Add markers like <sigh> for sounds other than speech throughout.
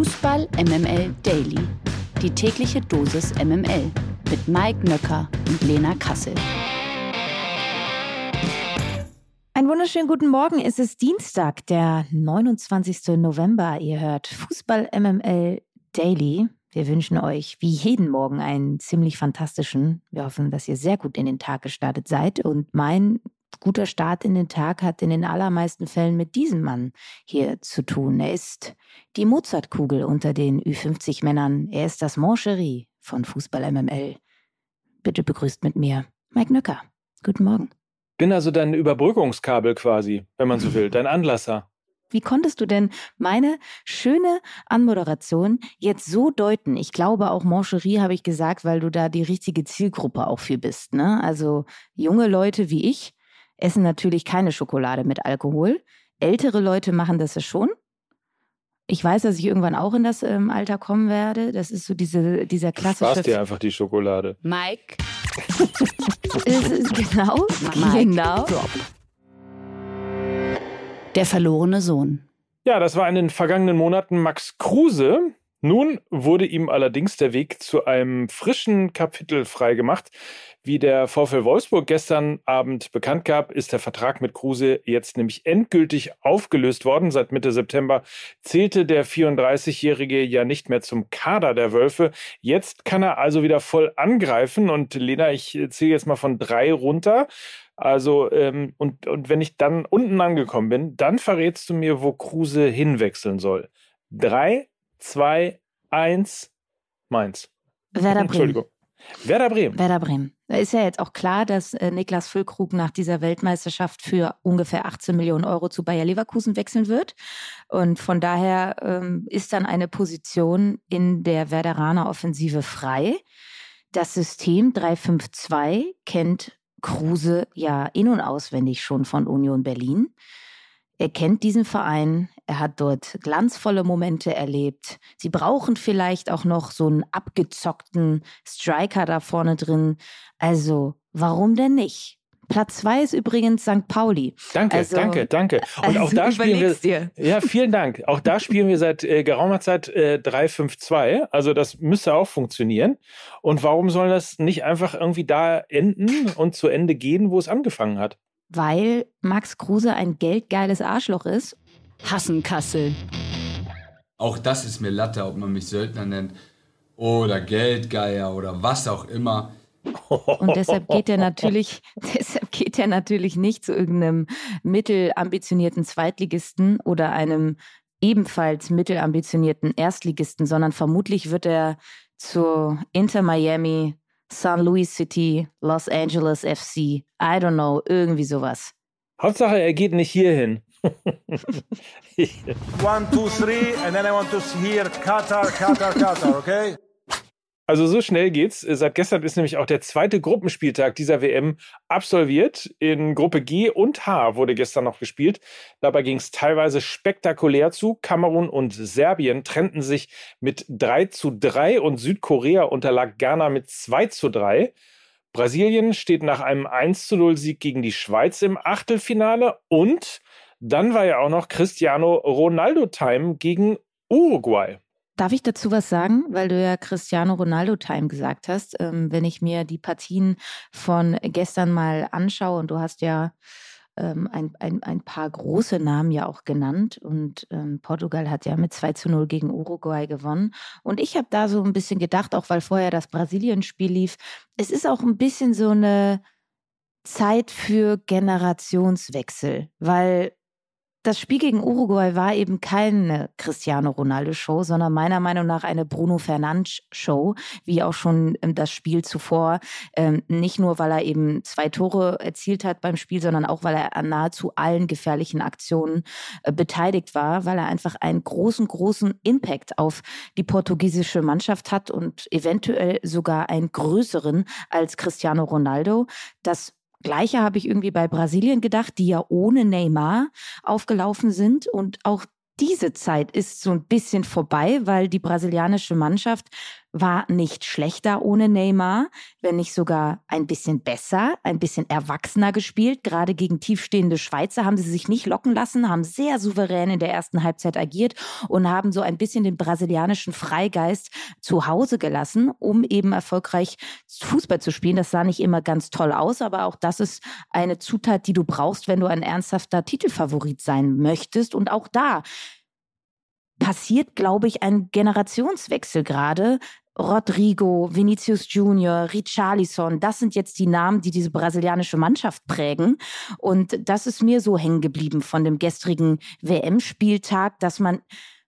Fußball MML Daily. Die tägliche Dosis MML mit Mike Nöcker und Lena Kassel. Einen wunderschönen guten Morgen. Es ist Dienstag, der 29. November. Ihr hört Fußball MML Daily. Wir wünschen euch wie jeden Morgen einen ziemlich fantastischen. Wir hoffen, dass ihr sehr gut in den Tag gestartet seid. Und mein guter Start in den Tag hat in den allermeisten Fällen mit diesem Mann hier zu tun. Er ist die Mozartkugel unter den Ü50-Männern. Er ist das Moncherie von Fußball MML. Bitte begrüßt mit mir Mike Nöcker. Guten Morgen. Bin also dein Überbrückungskabel quasi, wenn man so will, dein <laughs> Anlasser. Wie konntest du denn meine schöne Anmoderation jetzt so deuten? Ich glaube, auch Mancherie habe ich gesagt, weil du da die richtige Zielgruppe auch für bist. Ne? Also junge Leute wie ich essen natürlich keine Schokolade mit Alkohol. Ältere Leute machen das ja schon. Ich weiß, dass ich irgendwann auch in das ähm, Alter kommen werde. Das ist so diese, dieser klassische. Spaß dir einfach die Schokolade. Mike. <laughs> genau. Mike. Genau. Der verlorene Sohn. Ja, das war in den vergangenen Monaten Max Kruse. Nun wurde ihm allerdings der Weg zu einem frischen Kapitel freigemacht. Wie der VfL Wolfsburg gestern Abend bekannt gab, ist der Vertrag mit Kruse jetzt nämlich endgültig aufgelöst worden. Seit Mitte September zählte der 34-Jährige ja nicht mehr zum Kader der Wölfe. Jetzt kann er also wieder voll angreifen. Und Lena, ich zähle jetzt mal von drei runter. Also, ähm, und, und wenn ich dann unten angekommen bin, dann verrätst du mir, wo Kruse hinwechseln soll. Drei, zwei, eins, Mainz. Werder Bremen. Entschuldigung. Werder Bremen. Werder Bremen. Da ist ja jetzt auch klar, dass äh, Niklas Füllkrug nach dieser Weltmeisterschaft für ungefähr 18 Millionen Euro zu Bayer Leverkusen wechseln wird. Und von daher ähm, ist dann eine Position in der Werderaner Offensive frei. Das System 352 kennt Kruse ja in- und auswendig schon von Union Berlin. Er kennt diesen Verein, er hat dort glanzvolle Momente erlebt. Sie brauchen vielleicht auch noch so einen abgezockten Striker da vorne drin. Also, warum denn nicht? Platz zwei ist übrigens St. Pauli. Danke, Also- danke, danke. Und auch also da spielen wir. dir. Ja, vielen Dank. Auch da spielen wir seit äh, geraumer Zeit äh, 3-5-2. Also das müsste auch funktionieren. Und warum soll das nicht einfach irgendwie da enden und zu Ende gehen, wo es angefangen hat? Weil Max Kruse ein geldgeiles Arschloch ist. Hassenkassel. Auch das ist mir Latte, ob man mich Söldner nennt oder Geldgeier oder was auch immer. Und deshalb geht er natürlich, <laughs> deshalb geht er natürlich nicht zu irgendeinem mittelambitionierten Zweitligisten oder einem ebenfalls mittelambitionierten Erstligisten, sondern vermutlich wird er zu Inter Miami, San Luis City, Los Angeles FC, I don't know, irgendwie sowas. Hauptsache, er geht nicht hierhin. <laughs> One, two, three, and then I want to hear Qatar, Qatar, Qatar, okay? Also so schnell geht's. Seit gestern ist nämlich auch der zweite Gruppenspieltag dieser WM absolviert. In Gruppe G und H wurde gestern noch gespielt. Dabei ging es teilweise spektakulär zu. Kamerun und Serbien trennten sich mit 3 zu 3 und Südkorea unterlag Ghana mit 2 zu 3. Brasilien steht nach einem 1 zu 0 Sieg gegen die Schweiz im Achtelfinale und dann war ja auch noch Cristiano Ronaldo Time gegen Uruguay. Darf ich dazu was sagen, weil du ja Cristiano Ronaldo Time gesagt hast? Ähm, wenn ich mir die Partien von gestern mal anschaue und du hast ja ähm, ein, ein, ein paar große Namen ja auch genannt und ähm, Portugal hat ja mit 2 zu 0 gegen Uruguay gewonnen. Und ich habe da so ein bisschen gedacht, auch weil vorher das Brasilien-Spiel lief, es ist auch ein bisschen so eine Zeit für Generationswechsel, weil das Spiel gegen Uruguay war eben keine Cristiano Ronaldo Show, sondern meiner Meinung nach eine Bruno Fernandes Show, wie auch schon ähm, das Spiel zuvor. Ähm, nicht nur, weil er eben zwei Tore erzielt hat beim Spiel, sondern auch, weil er an nahezu allen gefährlichen Aktionen äh, beteiligt war, weil er einfach einen großen, großen Impact auf die portugiesische Mannschaft hat und eventuell sogar einen größeren als Cristiano Ronaldo. Das Gleiche habe ich irgendwie bei Brasilien gedacht, die ja ohne Neymar aufgelaufen sind. Und auch diese Zeit ist so ein bisschen vorbei, weil die brasilianische Mannschaft war nicht schlechter ohne Neymar, wenn nicht sogar ein bisschen besser, ein bisschen erwachsener gespielt. Gerade gegen tiefstehende Schweizer haben sie sich nicht locken lassen, haben sehr souverän in der ersten Halbzeit agiert und haben so ein bisschen den brasilianischen Freigeist zu Hause gelassen, um eben erfolgreich Fußball zu spielen. Das sah nicht immer ganz toll aus, aber auch das ist eine Zutat, die du brauchst, wenn du ein ernsthafter Titelfavorit sein möchtest. Und auch da passiert, glaube ich, ein Generationswechsel gerade. Rodrigo, Vinicius Junior, Richarlison, das sind jetzt die Namen, die diese brasilianische Mannschaft prägen. Und das ist mir so hängen geblieben von dem gestrigen WM-Spieltag, dass man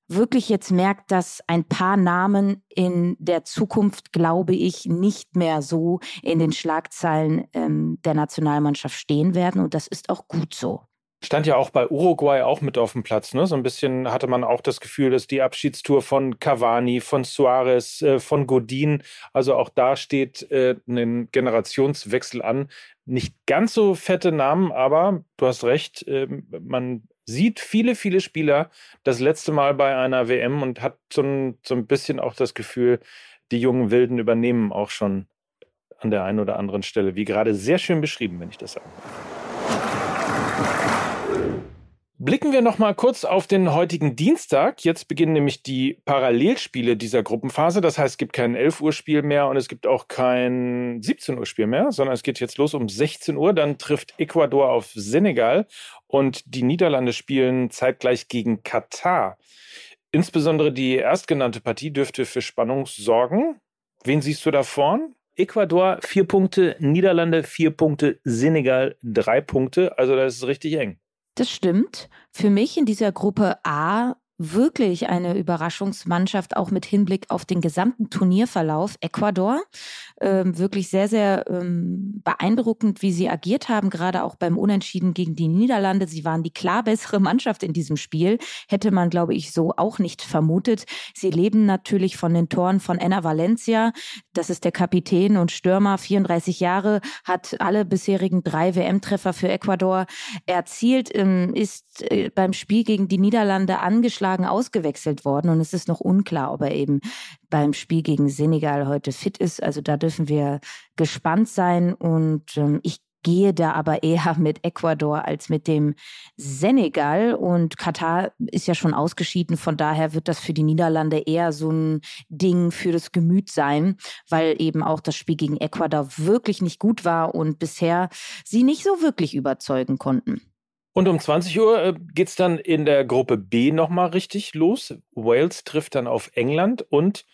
wirklich jetzt merkt, dass ein paar Namen in der Zukunft, glaube ich, nicht mehr so in den Schlagzeilen ähm, der Nationalmannschaft stehen werden. Und das ist auch gut so. Stand ja auch bei Uruguay auch mit auf dem Platz. Ne? So ein bisschen hatte man auch das Gefühl, dass die Abschiedstour von Cavani, von Suarez, äh, von Godin, also auch da steht äh, ein Generationswechsel an. Nicht ganz so fette Namen, aber du hast recht, äh, man sieht viele, viele Spieler das letzte Mal bei einer WM und hat so ein, so ein bisschen auch das Gefühl, die jungen Wilden übernehmen auch schon an der einen oder anderen Stelle, wie gerade sehr schön beschrieben, wenn ich das sage. Blicken wir noch mal kurz auf den heutigen Dienstag. Jetzt beginnen nämlich die Parallelspiele dieser Gruppenphase. Das heißt, es gibt kein 11 Uhr Spiel mehr und es gibt auch kein 17 Uhr Spiel mehr, sondern es geht jetzt los um 16 Uhr. Dann trifft Ecuador auf Senegal und die Niederlande spielen zeitgleich gegen Katar. Insbesondere die erstgenannte Partie dürfte für Spannung sorgen. Wen siehst du da vorn? Ecuador vier Punkte, Niederlande vier Punkte, Senegal drei Punkte. Also das ist richtig eng. Das stimmt. Für mich in dieser Gruppe A wirklich eine Überraschungsmannschaft, auch mit Hinblick auf den gesamten Turnierverlauf. Ecuador, ähm, wirklich sehr, sehr ähm, beeindruckend, wie sie agiert haben, gerade auch beim Unentschieden gegen die Niederlande. Sie waren die klar bessere Mannschaft in diesem Spiel. Hätte man, glaube ich, so auch nicht vermutet. Sie leben natürlich von den Toren von Enna Valencia. Das ist der Kapitän und Stürmer, 34 Jahre, hat alle bisherigen drei WM-Treffer für Ecuador erzielt, ähm, ist äh, beim Spiel gegen die Niederlande angeschlagen ausgewechselt worden und es ist noch unklar, ob er eben beim Spiel gegen Senegal heute fit ist. Also da dürfen wir gespannt sein und ähm, ich gehe da aber eher <laughs> mit Ecuador als mit dem Senegal. Und Katar ist ja schon ausgeschieden. Von daher wird das für die Niederlande eher so ein Ding für das Gemüt sein, weil eben auch das Spiel gegen Ecuador wirklich nicht gut war und bisher sie nicht so wirklich überzeugen konnten. Und um 20 Uhr äh, geht es dann in der Gruppe B nochmal richtig los. Wales trifft dann auf England und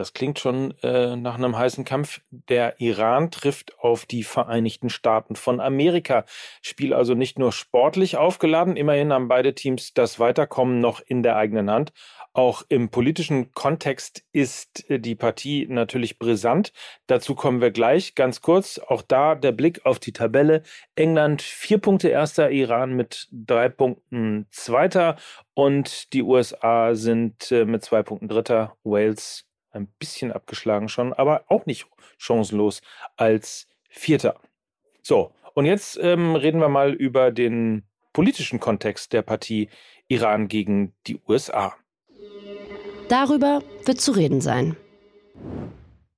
das klingt schon äh, nach einem heißen Kampf. Der Iran trifft auf die Vereinigten Staaten von Amerika. Spiel also nicht nur sportlich aufgeladen, immerhin haben beide Teams das Weiterkommen noch in der eigenen Hand. Auch im politischen Kontext ist äh, die Partie natürlich brisant. Dazu kommen wir gleich. Ganz kurz, auch da der Blick auf die Tabelle. England vier Punkte erster, Iran mit drei Punkten zweiter und die USA sind äh, mit zwei Punkten dritter. Wales ein bisschen abgeschlagen schon, aber auch nicht chancenlos als vierter. So, und jetzt ähm, reden wir mal über den politischen Kontext der Partie Iran gegen die USA. Darüber wird zu reden sein.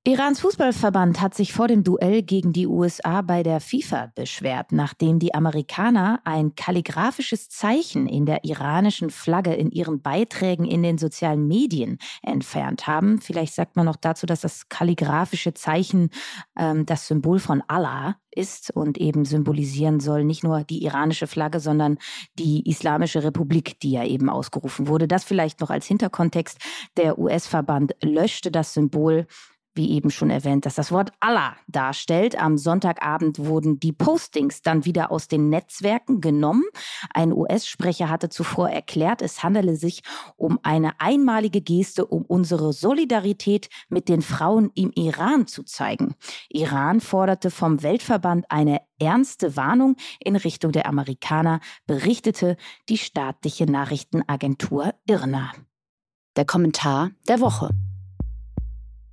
Irans Fußballverband hat sich vor dem Duell gegen die USA bei der FIFA beschwert, nachdem die Amerikaner ein kalligraphisches Zeichen in der iranischen Flagge in ihren Beiträgen in den sozialen Medien entfernt haben. Vielleicht sagt man noch dazu, dass das kalligraphische Zeichen ähm, das Symbol von Allah ist und eben symbolisieren soll nicht nur die iranische Flagge, sondern die Islamische Republik, die ja eben ausgerufen wurde. Das vielleicht noch als Hinterkontext. Der US-Verband löschte das Symbol wie eben schon erwähnt, dass das Wort Allah darstellt. Am Sonntagabend wurden die Postings dann wieder aus den Netzwerken genommen. Ein US-Sprecher hatte zuvor erklärt, es handele sich um eine einmalige Geste, um unsere Solidarität mit den Frauen im Iran zu zeigen. Iran forderte vom Weltverband eine ernste Warnung in Richtung der Amerikaner, berichtete die staatliche Nachrichtenagentur IRNA. Der Kommentar der Woche.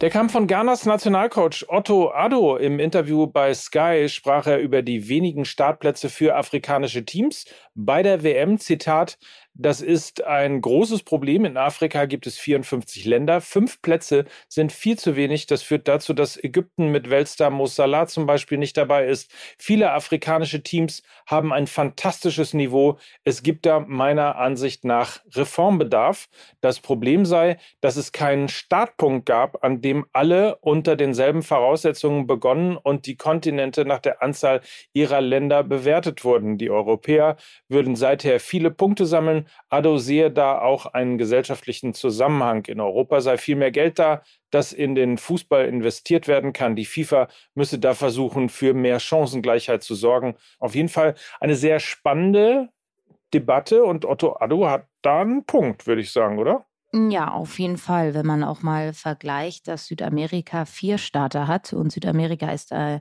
Der kam von Ghanas Nationalcoach Otto Addo. Im Interview bei Sky sprach er über die wenigen Startplätze für afrikanische Teams bei der WM. Zitat, Das ist ein großes Problem. In Afrika gibt es 54 Länder. Fünf Plätze sind viel zu wenig. Das führt dazu, dass Ägypten mit Weltstar Mo Salah zum Beispiel nicht dabei ist. Viele afrikanische Teams haben ein fantastisches Niveau. Es gibt da meiner Ansicht nach Reformbedarf. Das Problem sei, dass es keinen Startpunkt gab, an dem alle unter denselben Voraussetzungen begonnen und die Kontinente nach der Anzahl ihrer Länder bewertet wurden. Die Europäer würden seither viele Punkte sammeln. Addo sehe da auch einen gesellschaftlichen Zusammenhang. In Europa sei viel mehr Geld da, das in den Fußball investiert werden kann. Die FIFA müsse da versuchen, für mehr Chancengleichheit zu sorgen. Auf jeden Fall eine sehr spannende Debatte und Otto Addo hat da einen Punkt, würde ich sagen, oder? Ja, auf jeden Fall. Wenn man auch mal vergleicht, dass Südamerika vier Staater hat und Südamerika ist äh,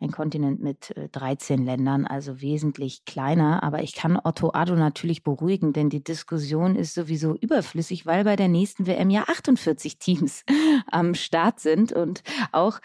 ein Kontinent mit äh, 13 Ländern, also wesentlich kleiner. Aber ich kann Otto Addo natürlich beruhigen, denn die Diskussion ist sowieso überflüssig, weil bei der nächsten WM ja 48 Teams <laughs> am Start sind und auch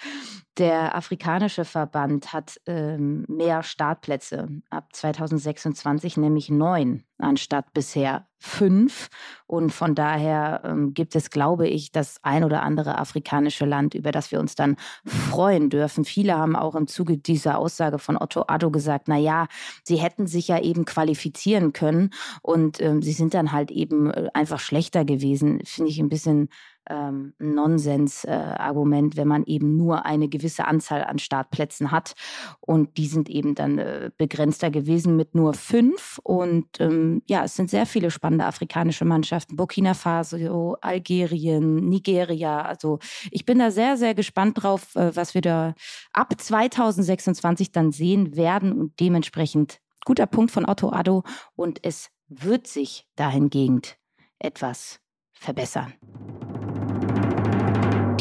der afrikanische Verband hat ähm, mehr Startplätze ab 2026, nämlich neun anstatt bisher fünf. Und von daher ähm, gibt es, glaube ich, das ein oder andere afrikanische Land, über das wir uns dann freuen dürfen. Viele haben auch im Zuge dieser Aussage von Otto Addo gesagt, na ja, sie hätten sich ja eben qualifizieren können und ähm, sie sind dann halt eben äh, einfach schlechter gewesen. Finde ich ein bisschen ähm, Nonsens-Argument, äh, wenn man eben nur eine gewisse Anzahl an Startplätzen hat. Und die sind eben dann äh, begrenzter gewesen mit nur fünf. Und ähm, ja, es sind sehr viele spannende afrikanische Mannschaften. Burkina Faso, Algerien, Nigeria. Also ich bin da sehr, sehr gespannt drauf, äh, was wir da ab 2026 dann sehen werden. Und dementsprechend guter Punkt von Otto Addo. Und es wird sich dahingehend etwas verbessern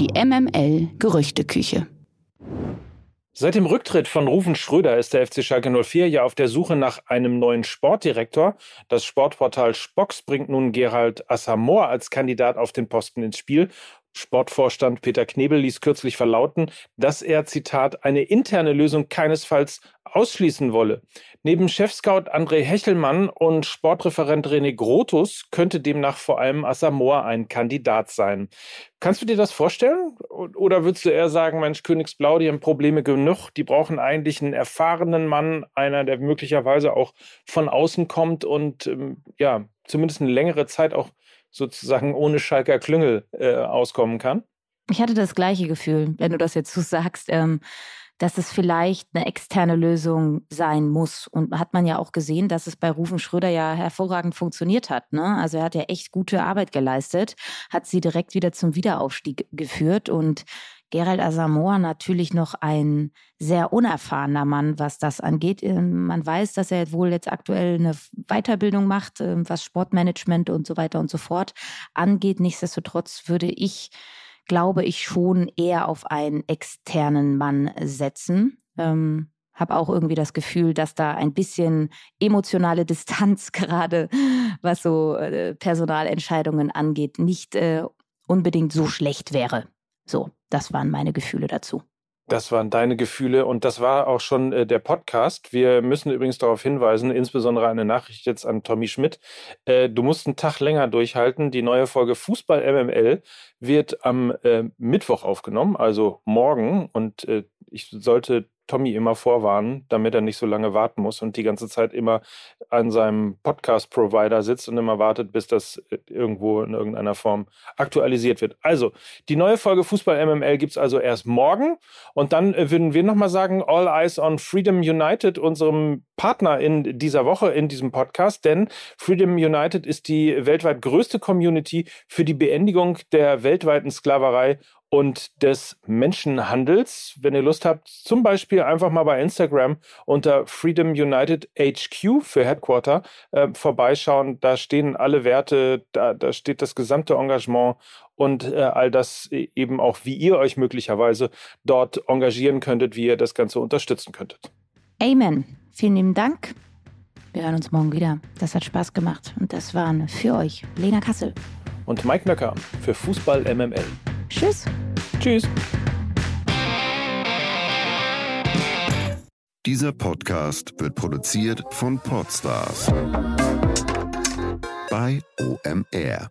die MML Gerüchteküche. Seit dem Rücktritt von Rufen Schröder ist der FC Schalke 04 ja auf der Suche nach einem neuen Sportdirektor. Das Sportportal Spox bringt nun Gerald Assamor als Kandidat auf den Posten ins Spiel. Sportvorstand Peter Knebel ließ kürzlich verlauten, dass er, Zitat, eine interne Lösung keinesfalls ausschließen wolle. Neben Chefscout André Hechelmann und Sportreferent René Grotus könnte demnach vor allem Assamoah ein Kandidat sein. Kannst du dir das vorstellen? Oder würdest du eher sagen, Mensch, Königsblau, die haben Probleme genug, die brauchen eigentlich einen erfahrenen Mann, einer, der möglicherweise auch von außen kommt und ähm, ja, zumindest eine längere Zeit auch sozusagen ohne Schalker Klüngel äh, auskommen kann? Ich hatte das gleiche Gefühl, wenn du das jetzt so sagst. Ähm dass es vielleicht eine externe Lösung sein muss. Und hat man ja auch gesehen, dass es bei Rufen Schröder ja hervorragend funktioniert hat. Ne? Also er hat ja echt gute Arbeit geleistet, hat sie direkt wieder zum Wiederaufstieg geführt und Gerald Asamoah natürlich noch ein sehr unerfahrener Mann, was das angeht. Ähm, man weiß, dass er wohl jetzt aktuell eine Weiterbildung macht, ähm, was Sportmanagement und so weiter und so fort angeht. Nichtsdestotrotz würde ich glaube ich, schon eher auf einen externen Mann setzen. Ähm, habe auch irgendwie das Gefühl, dass da ein bisschen emotionale <laughs> Distanz gerade, was so äh, Personalentscheidungen angeht, nicht äh, unbedingt so schlecht wäre. So, das waren meine Gefühle dazu. Das waren deine Gefühle und das war auch schon äh, der Podcast. Wir müssen übrigens darauf hinweisen, insbesondere eine Nachricht jetzt an Tommy Schmidt. Äh, du musst einen Tag länger durchhalten. Die neue Folge Fußball MML wird am äh, Mittwoch aufgenommen, also morgen. Und äh, ich sollte Tommy immer vorwarnen, damit er nicht so lange warten muss und die ganze Zeit immer an seinem Podcast-Provider sitzt und immer wartet, bis das äh, irgendwo in irgendeiner Form aktualisiert wird. Also, die neue Folge Fußball MML gibt es also erst morgen. Und dann äh, würden wir nochmal sagen, All Eyes on Freedom United, unserem Partner in dieser Woche in diesem Podcast, denn Freedom United ist die weltweit größte Community für die Beendigung der weltweiten Sklaverei und des Menschenhandels. Wenn ihr Lust habt, zum Beispiel einfach mal bei Instagram unter Freedom United HQ für Headquarter äh, vorbeischauen. Da stehen alle Werte, da, da steht das gesamte Engagement und äh, all das e, eben auch, wie ihr euch möglicherweise dort engagieren könntet, wie ihr das Ganze unterstützen könntet. Amen. Vielen lieben Dank. Wir hören uns morgen wieder. Das hat Spaß gemacht. Und das waren für euch Lena Kassel. Und Mike Nöcker für Fußball MML. Tschüss. Tschüss. Dieser Podcast wird produziert von Podstars bei OMR.